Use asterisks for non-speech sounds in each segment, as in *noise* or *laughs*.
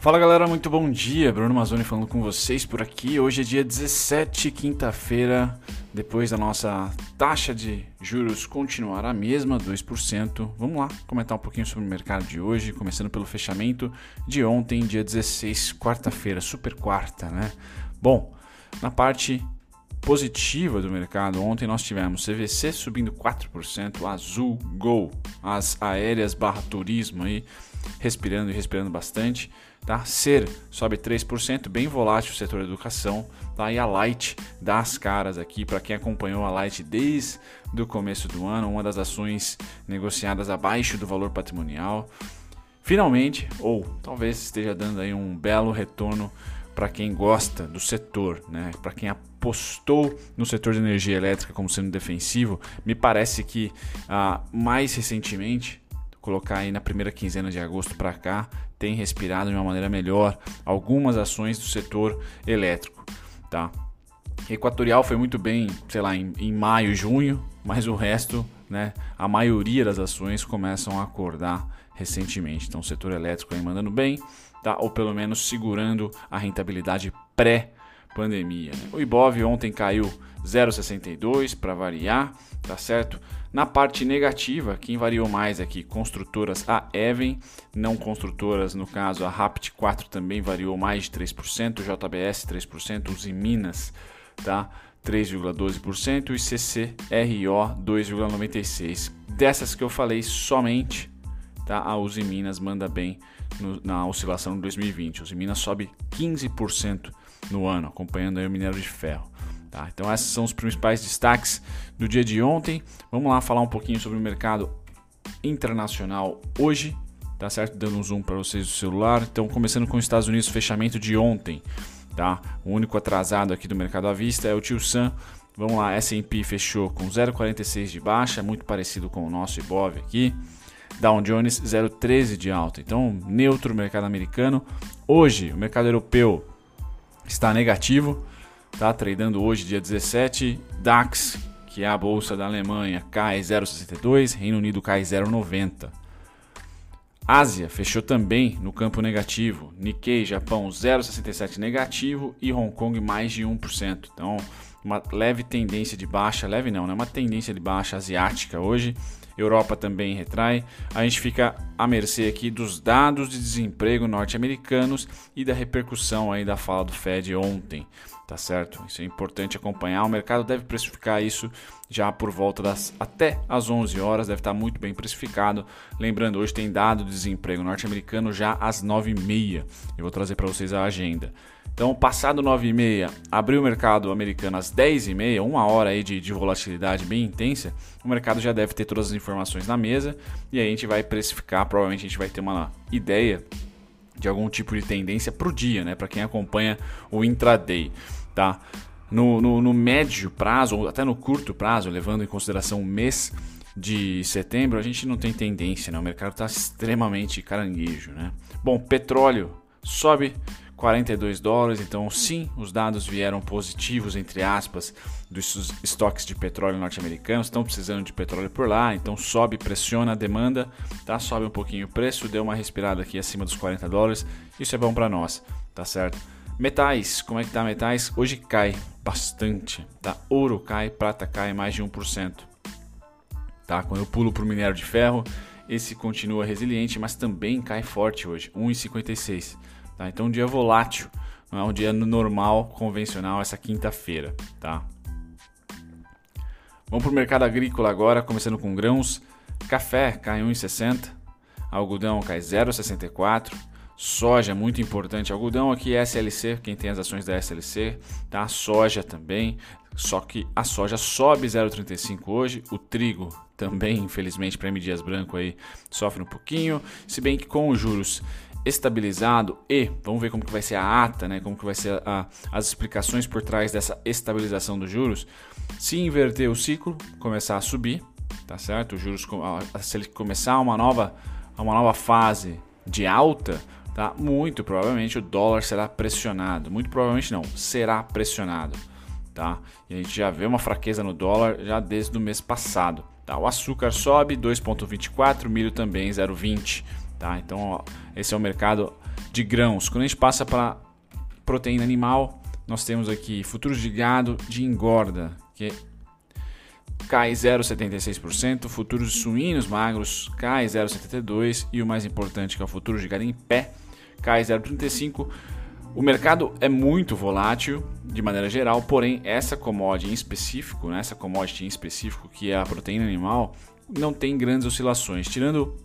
Fala galera, muito bom dia. Bruno Mazzoni falando com vocês por aqui. Hoje é dia 17, quinta-feira, depois da nossa taxa de juros continuar a mesma, 2%. Vamos lá comentar um pouquinho sobre o mercado de hoje, começando pelo fechamento de ontem, dia 16, quarta-feira, super quarta, né? Bom, na parte positiva do mercado, ontem nós tivemos CVC subindo 4%, Azul, Gol, as aéreas barra turismo aí respirando e respirando bastante. Tá? Ser sobe 3%, bem volátil o setor educação. Tá? E a Light dá as caras aqui para quem acompanhou a Light desde o começo do ano, uma das ações negociadas abaixo do valor patrimonial. Finalmente, ou talvez esteja dando aí um belo retorno para quem gosta do setor, né? para quem apostou no setor de energia elétrica como sendo defensivo, me parece que ah, mais recentemente colocar aí na primeira quinzena de agosto para cá, tem respirado de uma maneira melhor algumas ações do setor elétrico, tá? Equatorial foi muito bem, sei lá, em, em maio, junho, mas o resto, né, a maioria das ações começam a acordar recentemente. Então, o setor elétrico aí mandando bem, tá? Ou pelo menos segurando a rentabilidade pré pandemia. Né? O Ibov ontem caiu 0,62 para variar, tá certo? Na parte negativa, quem variou mais aqui? Construtoras a Even, não construtoras, no caso a Rapt 4 também variou mais de 3%, JBS 3%, os Minas, tá? 3,12% e CCRO 2,96%. Dessas que eu falei somente, tá? A Uzi Minas manda bem no, na oscilação de 2020. Uzi Minas sobe 15% no ano, acompanhando aí o minério de ferro. Tá? Então esses são os principais destaques do dia de ontem. Vamos lá falar um pouquinho sobre o mercado internacional hoje, tá certo? Dando um zoom para vocês do celular. Então começando com os Estados Unidos, fechamento de ontem, tá? O único atrasado aqui do mercado à vista é o Tio Sam. Vamos lá, S&P fechou com 0,46 de baixa, muito parecido com o nosso Ibov aqui. Dow Jones 0,13 de alta. Então, neutro o mercado americano. Hoje, o mercado europeu está negativo, tá tradando hoje, dia 17. DAX, que é a bolsa da Alemanha, cai 0,62, Reino Unido cai 0,90. Ásia fechou também no campo negativo. Nikkei, Japão 0,67 negativo e Hong Kong mais de 1%. Então, uma leve tendência de baixa, leve não, né? Uma tendência de baixa asiática hoje. Europa também retrai. A gente fica à mercê aqui dos dados de desemprego norte-americanos e da repercussão aí da fala do Fed ontem tá certo? Isso é importante acompanhar. O mercado deve precificar isso já por volta das até às 11 horas, deve estar muito bem precificado. Lembrando, hoje tem dado de desemprego norte-americano já às 9h30. Eu vou trazer para vocês a agenda. Então, passado 9h30, abriu o mercado americano às 10h30, uma hora aí de, de volatilidade bem intensa, o mercado já deve ter todas as informações na mesa e aí a gente vai precificar, provavelmente a gente vai ter uma ideia de algum tipo de tendência para o dia, né? Para quem acompanha o intraday tá? No, no, no, médio prazo, ou até no curto prazo, levando em consideração o mês de setembro, a gente não tem tendência, né? O mercado está extremamente caranguejo, né? Bom, petróleo sobe 42 dólares, então sim, os dados vieram positivos, entre aspas, dos estoques de petróleo norte-americanos, estão precisando de petróleo por lá, então sobe, pressiona a demanda, tá? Sobe um pouquinho o preço, deu uma respirada aqui acima dos 40 dólares, isso é bom para nós, tá certo? Metais, como é que tá metais? Hoje cai bastante, tá? Ouro cai, prata cai mais de 1%. Tá? Quando eu pulo para o minério de ferro, esse continua resiliente, mas também cai forte hoje, 1,56. Tá? Então um dia volátil, não é um dia normal, convencional essa quinta-feira, tá? Vamos para o mercado agrícola agora, começando com grãos. Café cai 1,60, algodão cai 0,64, Soja, muito importante. Algodão aqui é SLC, quem tem as ações da SLC, tá? Soja também. Só que a soja sobe 0,35 hoje, o trigo também, infelizmente, para M. Dias Branco aí sofre um pouquinho, se bem que com os juros estabilizado e vamos ver como que vai ser a ata, né? Como que vai ser a, as explicações por trás dessa estabilização dos juros. Se inverter o ciclo, começar a subir, tá certo? Os juros se ele começar uma nova uma nova fase de alta, tá? Muito provavelmente o dólar será pressionado. Muito provavelmente não, será pressionado, tá? E a gente já vê uma fraqueza no dólar já desde o mês passado, tá? O açúcar sobe 2.24, milho também 0.20, tá? Então, ó, esse é o mercado de grãos. Quando a gente passa para proteína animal, nós temos aqui futuros de gado de engorda, que cai 0,76%, futuros de suínos magros cai 0,72% e o mais importante que é o futuro de gado em pé cai 0,35%. O mercado é muito volátil de maneira geral, porém essa commodity em específico, né, essa commodity em específico que é a proteína animal, não tem grandes oscilações. Tirando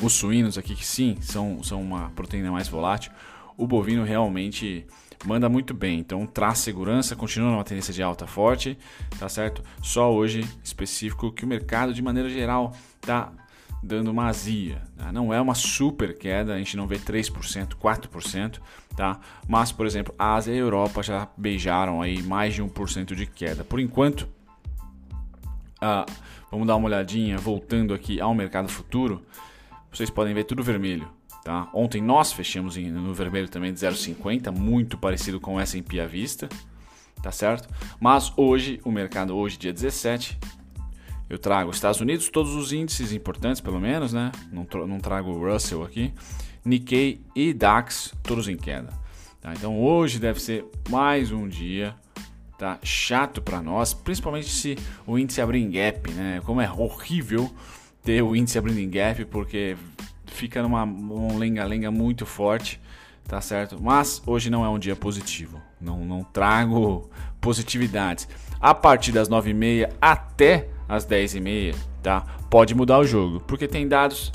os suínos aqui que sim são, são uma proteína mais volátil, o bovino realmente manda muito bem. Então traz segurança, continua numa tendência de alta forte, tá certo? Só hoje específico que o mercado de maneira geral tá dando uma azia. Tá? Não é uma super queda, a gente não vê 3%, 4%, tá? Mas, por exemplo, a Ásia e a Europa já beijaram aí mais de 1% de queda. Por enquanto, ah, vamos dar uma olhadinha, voltando aqui ao mercado futuro, vocês podem ver tudo vermelho. Tá? Ontem nós fechamos no vermelho também de 0,50, muito parecido com o S&P à vista, tá certo? Mas hoje, o mercado hoje, dia 17, eu trago os Estados Unidos, todos os índices importantes pelo menos, né? Não, não trago o Russell aqui, Nikkei e DAX, todos em queda. Tá? Então hoje deve ser mais um dia tá chato para nós, principalmente se o índice abrir em gap, né? Como é horrível ter o índice abrindo em gap, porque fica numa um lenga-lenga muito forte, tá certo? Mas hoje não é um dia positivo, não, não trago positividades. A partir das 9h30 até as 10h30, tá? Pode mudar o jogo, porque tem dados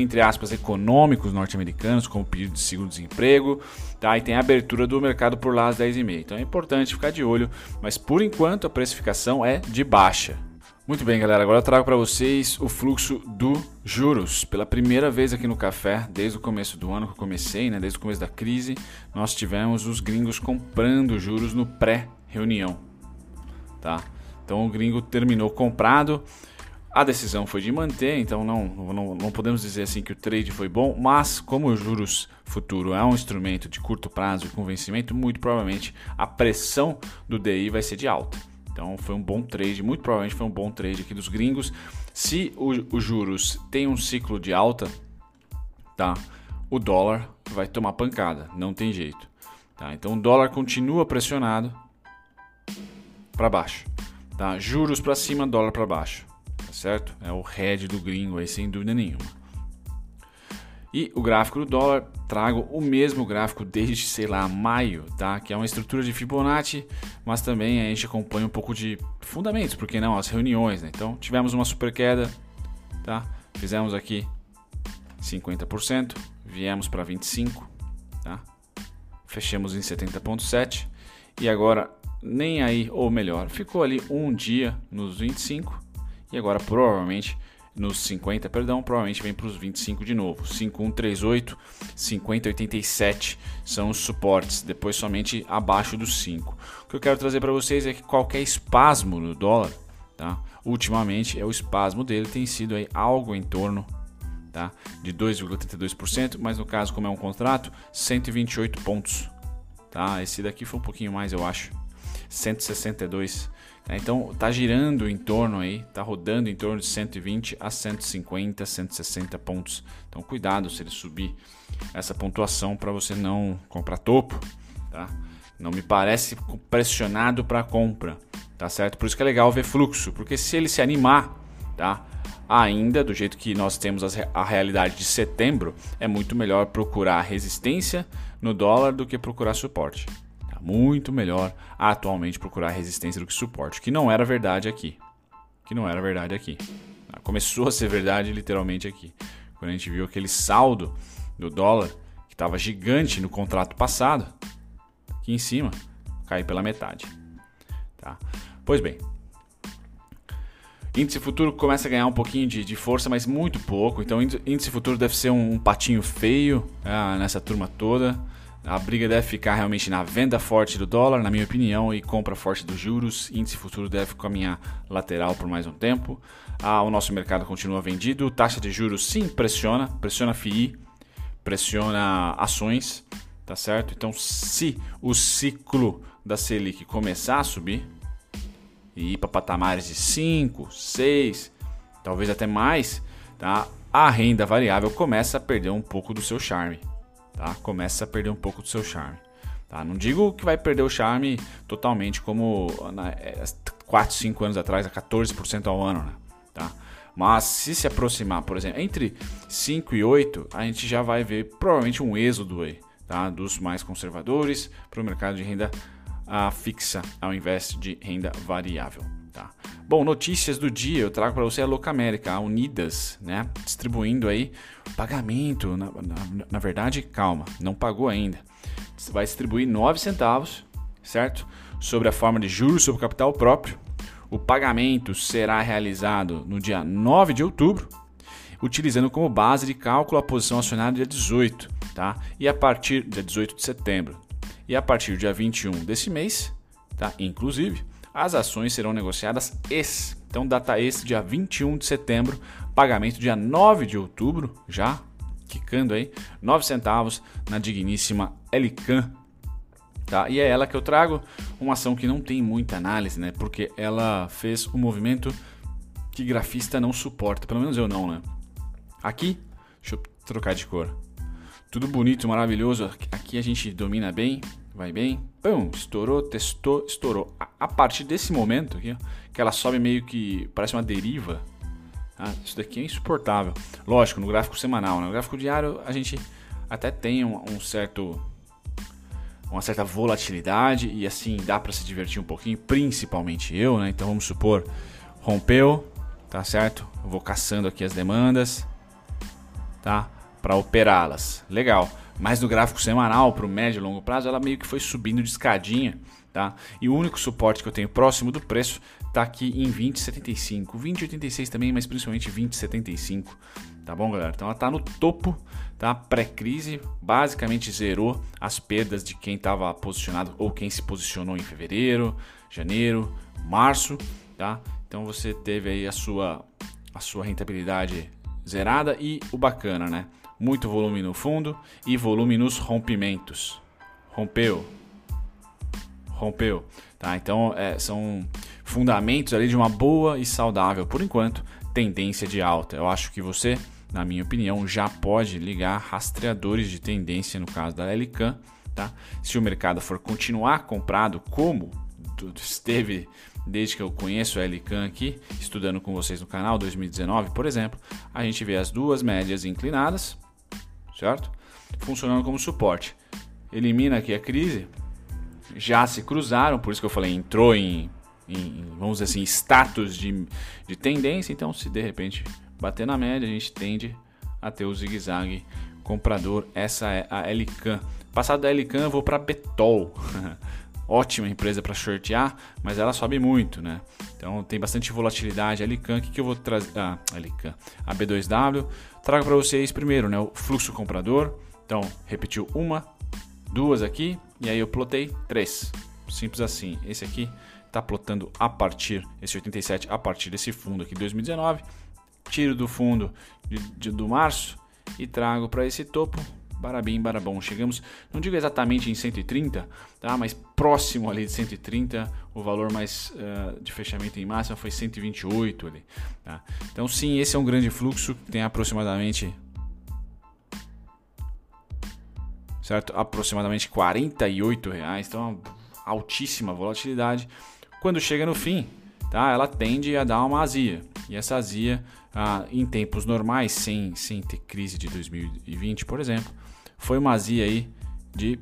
entre aspas, econômicos norte-americanos, como pedido de seguro-desemprego, tá? e tem a abertura do mercado por lá às 10h30. Então é importante ficar de olho, mas por enquanto a precificação é de baixa. Muito bem, galera. Agora eu trago para vocês o fluxo do juros. Pela primeira vez aqui no café, desde o começo do ano que eu comecei, né, desde o começo da crise, nós tivemos os gringos comprando juros no pré-reunião, tá? Então o gringo terminou comprado. A decisão foi de manter, então não, não, não podemos dizer assim que o trade foi bom, mas como o juros futuro é um instrumento de curto prazo e com vencimento, muito provavelmente a pressão do DI vai ser de alta. Então foi um bom trade, muito provavelmente foi um bom trade aqui dos gringos. Se os juros tem um ciclo de alta, tá? O dólar vai tomar pancada, não tem jeito. Tá? Então o dólar continua pressionado para baixo, tá? Juros para cima, dólar para baixo, tá certo? É o head do gringo aí sem dúvida nenhuma. E o gráfico do dólar, trago o mesmo gráfico desde, sei lá, maio, tá? Que é uma estrutura de Fibonacci, mas também a gente acompanha um pouco de fundamentos, porque não, as reuniões, né? Então, tivemos uma super queda, tá? Fizemos aqui 50%, viemos para 25, tá? Fechamos em 70.7 e agora nem aí, ou melhor, ficou ali um dia nos 25 e agora provavelmente nos 50, perdão, provavelmente vem para os 25 de novo. 5138, 5087 são os suportes, depois somente abaixo dos 5. O que eu quero trazer para vocês é que qualquer espasmo no dólar, tá? Ultimamente é o espasmo dele tem sido aí algo em torno tá? de 2,32%, mas no caso como é um contrato, 128 pontos, tá? Esse daqui foi um pouquinho mais, eu acho. 162 né? Então está girando em torno aí, está rodando em torno de 120 a 150, 160 pontos. Então cuidado se ele subir essa pontuação para você não comprar topo, tá? Não me parece pressionado para compra, tá certo? Por isso que é legal ver fluxo, porque se ele se animar, tá? Ainda do jeito que nós temos a realidade de setembro, é muito melhor procurar resistência no dólar do que procurar suporte muito melhor atualmente procurar resistência do que suporte, que não era verdade aqui. Que não era verdade aqui. Ah, começou a ser verdade literalmente aqui. Quando a gente viu aquele saldo do dólar que estava gigante no contrato passado, aqui em cima, cai pela metade. Tá? Pois bem, Índice futuro começa a ganhar um pouquinho de, de, força, mas muito pouco. Então, índice futuro deve ser um, um patinho feio ah, nessa turma toda. A briga deve ficar realmente na venda forte do dólar, na minha opinião, e compra forte dos juros. Índice futuro deve caminhar lateral por mais um tempo. Ah, o nosso mercado continua vendido. Taxa de juros sim pressiona, pressiona FII, pressiona ações, tá certo? Então, se o ciclo da Selic começar a subir e ir para patamares de 5, 6, talvez até mais, tá? A renda variável começa a perder um pouco do seu charme tá? Começa a perder um pouco do seu charme. Tá? Não digo que vai perder o charme totalmente como na, 4, 5 anos atrás, a 14% ao ano, né? tá? Mas se se aproximar, por exemplo, entre 5 e 8, a gente já vai ver provavelmente um êxodo aí, tá? dos mais conservadores para o mercado de renda a fixa ao invés de renda variável. Tá? Bom, notícias do dia, eu trago para você a Locamérica, a Unidas, né? distribuindo aí pagamento, na, na, na verdade, calma, não pagou ainda, vai distribuir 9 centavos, certo? Sobre a forma de juros sobre capital próprio. O pagamento será realizado no dia 9 de outubro, utilizando como base de cálculo a posição acionária dia 18, tá? E a partir dia 18 de setembro. E a partir do dia 21 desse mês, tá? Inclusive, as ações serão negociadas ex. Então, data ex dia 21 de setembro, pagamento dia 9 de outubro, já quicando aí, 9 centavos na digníssima Elican. Tá? E é ela que eu trago, uma ação que não tem muita análise, né? Porque ela fez um movimento que grafista não suporta, pelo menos eu não, né? Aqui, deixa eu trocar de cor. Tudo bonito, maravilhoso. Aqui a gente domina bem, vai bem. Pum, estourou, testou, estourou. A, a partir desse momento aqui, ó, que ela sobe meio que parece uma deriva, ah, isso daqui é insuportável. Lógico, no gráfico semanal, né? no gráfico diário a gente até tem um, um certo uma certa volatilidade e assim dá para se divertir um pouquinho, principalmente eu, né? Então vamos supor, rompeu, tá certo? Eu vou caçando aqui as demandas, tá? Para operá-las. Legal. Mas no gráfico semanal, para o médio e longo prazo, ela meio que foi subindo de escadinha, tá? E o único suporte que eu tenho próximo do preço tá aqui em 20,75. 20,86 também, mas principalmente 20,75. Tá bom, galera? Então ela tá no topo, tá? Pré-crise, basicamente zerou as perdas de quem estava posicionado ou quem se posicionou em fevereiro, janeiro, março, tá? Então você teve aí a sua a sua rentabilidade zerada e o bacana, né? Muito volume no fundo e volume nos rompimentos. Rompeu. Rompeu. Tá? Então é, são fundamentos ali de uma boa e saudável, por enquanto, tendência de alta. Eu acho que você, na minha opinião, já pode ligar rastreadores de tendência no caso da Elican, tá? Se o mercado for continuar comprado como esteve desde que eu conheço a Elican aqui, estudando com vocês no canal 2019, por exemplo, a gente vê as duas médias inclinadas, certo? Funcionando como suporte. Elimina aqui a crise, já se cruzaram, por isso que eu falei, entrou em, em vamos dizer assim, status de, de tendência. Então, se de repente bater na média, a gente tende a ter o zigue-zague comprador. Essa é a Elican. Passado da Elican, eu vou para Betol. *laughs* Ótima empresa para shortear, mas ela sobe muito, né? Então tem bastante volatilidade. A Elican, o que, que eu vou trazer? Ah, Elican. A B2W. Trago para vocês primeiro, né? O fluxo comprador. Então, repetiu uma, duas aqui, e aí eu plotei três. Simples assim. Esse aqui está plotando a partir, esse 87 a partir desse fundo aqui 2019. Tiro do fundo de, de, do março e trago para esse topo. Barabim, barabom. Chegamos, não digo exatamente em 130, tá? mas próximo ali de 130. O valor mais uh, de fechamento em máxima foi 128 ali. Tá? Então, sim, esse é um grande fluxo que tem aproximadamente certo? Aproximadamente 48 reais, então altíssima volatilidade. Quando chega no fim, tá? Ela tende a dar uma azia e essa azia, ah, em tempos normais, sem, sem ter crise de 2020, por exemplo, foi uma azia aí de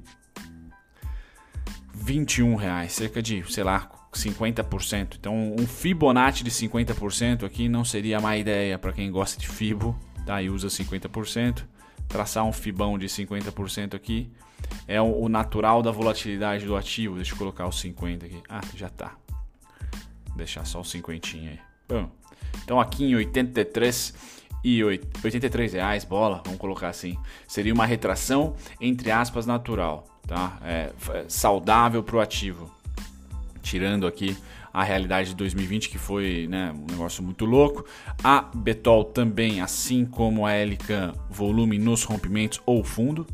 21 reais, cerca de, sei lá, 50%. Então, um Fibonacci de 50% aqui não seria má ideia para quem gosta de Fibo, tá? E usa 50% traçar um fibão de 50% aqui. É o natural da volatilidade do ativo. Deixa eu colocar os 50 aqui. Ah, já tá. Deixar só os 50 aí. Bom, então aqui em 83 e 83 reais, bola, vamos colocar assim. Seria uma retração, entre aspas, natural, tá? É, é saudável para o ativo. Tirando aqui a realidade de 2020, que foi né, um negócio muito louco. A Betol também, assim como a Elican, volume nos rompimentos ou fundo,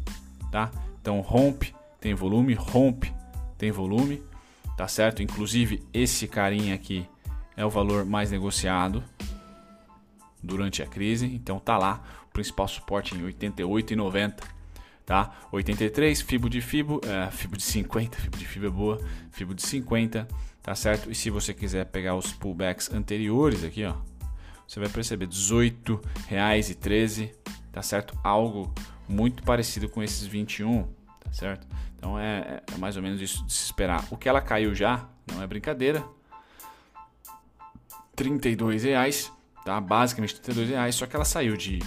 tá? Então rompe, tem volume, rompe, tem volume, tá certo? Inclusive esse carinha aqui é o valor mais negociado durante a crise, então tá lá o principal suporte em 88,90, tá? 83, Fibo de Fibo, é, Fibo de 50, Fibo de Fibo é boa, Fibo de 50, tá certo? E se você quiser pegar os pullbacks anteriores aqui, ó, você vai perceber 18 reais e 13, tá certo? Algo muito parecido com esses 21, tá certo? Então é, é mais ou menos isso de se esperar. O que ela caiu já, não é brincadeira, 32 reais, tá? Basicamente 32 reais, só que ela saiu de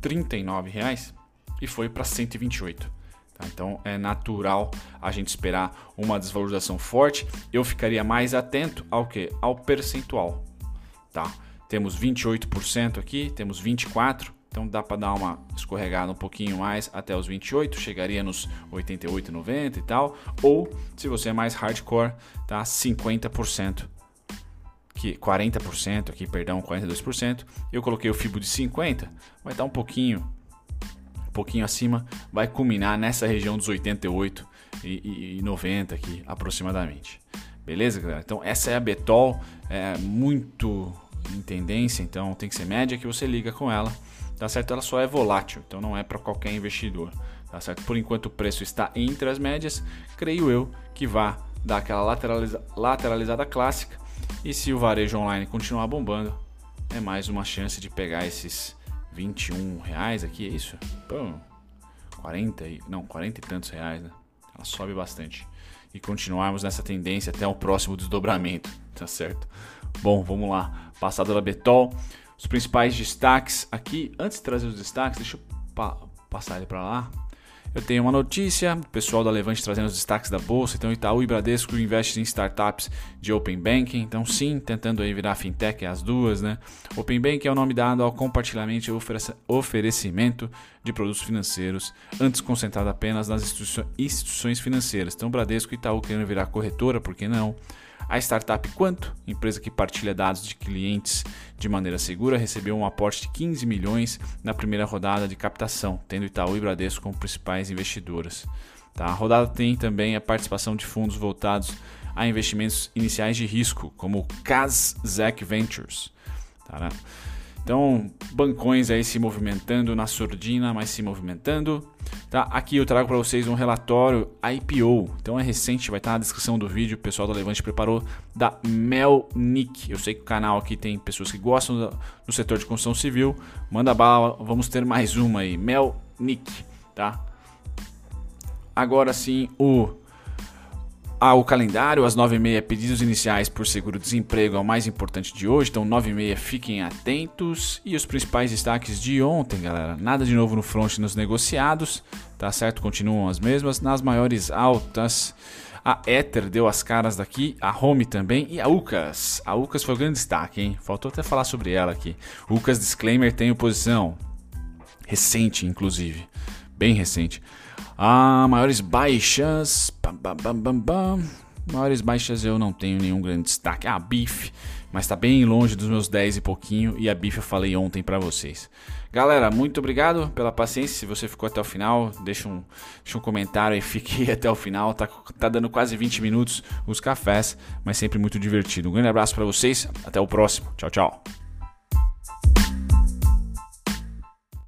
39 reais e foi para 128. Tá? Então é natural a gente esperar uma desvalorização forte. Eu ficaria mais atento ao que? Ao percentual, tá? Temos 28% aqui, temos 24, então dá para dar uma escorregada um pouquinho mais até os 28, chegaria nos 88, 90 e tal. Ou se você é mais hardcore, tá 50% que 40% aqui, perdão, 42%. Eu coloquei o Fibo de 50, vai estar um pouquinho um pouquinho acima, vai culminar nessa região dos 88 e, e 90 aqui aproximadamente. Beleza, galera? Então essa é a Betol, é muito em tendência, então tem que ser média que você liga com ela, tá certo? Ela só é volátil, então não é para qualquer investidor, tá certo? Por enquanto o preço está entre as médias, creio eu que vá dar aquela lateraliza lateralizada clássica e se o varejo online continuar bombando, é mais uma chance de pegar esses 21 reais aqui, é isso? Pô, 40 e, não, 40 e tantos reais, né? Ela sobe bastante. E continuarmos nessa tendência até o próximo desdobramento, *laughs* tá certo? Bom, vamos lá. Passada da Betol. Os principais destaques aqui. Antes de trazer os destaques, deixa eu pa passar ele para lá. Eu tenho uma notícia, o pessoal da Levante trazendo os destaques da bolsa. Então, Itaú e Bradesco investem em startups de Open Banking. Então, sim, tentando aí virar fintech, as duas, né? Open Banking é o nome dado ao compartilhamento e oferecimento de produtos financeiros, antes concentrado apenas nas instituições financeiras. Então, Bradesco e Itaú querendo virar corretora, por que não? A startup Quanto, empresa que partilha dados de clientes de maneira segura, recebeu um aporte de 15 milhões na primeira rodada de captação, tendo Itaú e Bradesco como principais investidoras. Tá? A rodada tem também a participação de fundos voltados a investimentos iniciais de risco, como o Kazakh Ventures. Tá, né? Então, bancões aí se movimentando na surdina, mas se movimentando. Tá? Aqui eu trago para vocês um relatório IPO. Então é recente, vai estar na descrição do vídeo. O pessoal da Levante preparou da Melnick. Eu sei que o canal aqui tem pessoas que gostam do, do setor de construção civil. Manda bala, vamos ter mais uma aí. Melnick, tá? Agora sim, o ah, o calendário, às 9h30, pedidos iniciais por seguro-desemprego é o mais importante de hoje, então 9h30 fiquem atentos. E os principais destaques de ontem, galera. Nada de novo no front nos negociados, tá certo? Continuam as mesmas. Nas maiores altas, a Ether deu as caras daqui, a Home também e a UCAS. A UCAS foi o grande destaque, hein? Faltou até falar sobre ela aqui. UCAS Disclaimer tem oposição. Recente, inclusive. Bem recente. Ah, maiores baixas. Bam, bam, bam. Maiores baixas eu não tenho nenhum grande destaque. Ah, Biff, mas tá bem longe dos meus 10 e pouquinho. E a Biff eu falei ontem para vocês. Galera, muito obrigado pela paciência. Se você ficou até o final, deixa um, deixa um comentário e *laughs* fique até o final. Tá, tá dando quase 20 minutos os cafés, mas sempre muito divertido. Um grande abraço para vocês. Até o próximo. Tchau, tchau.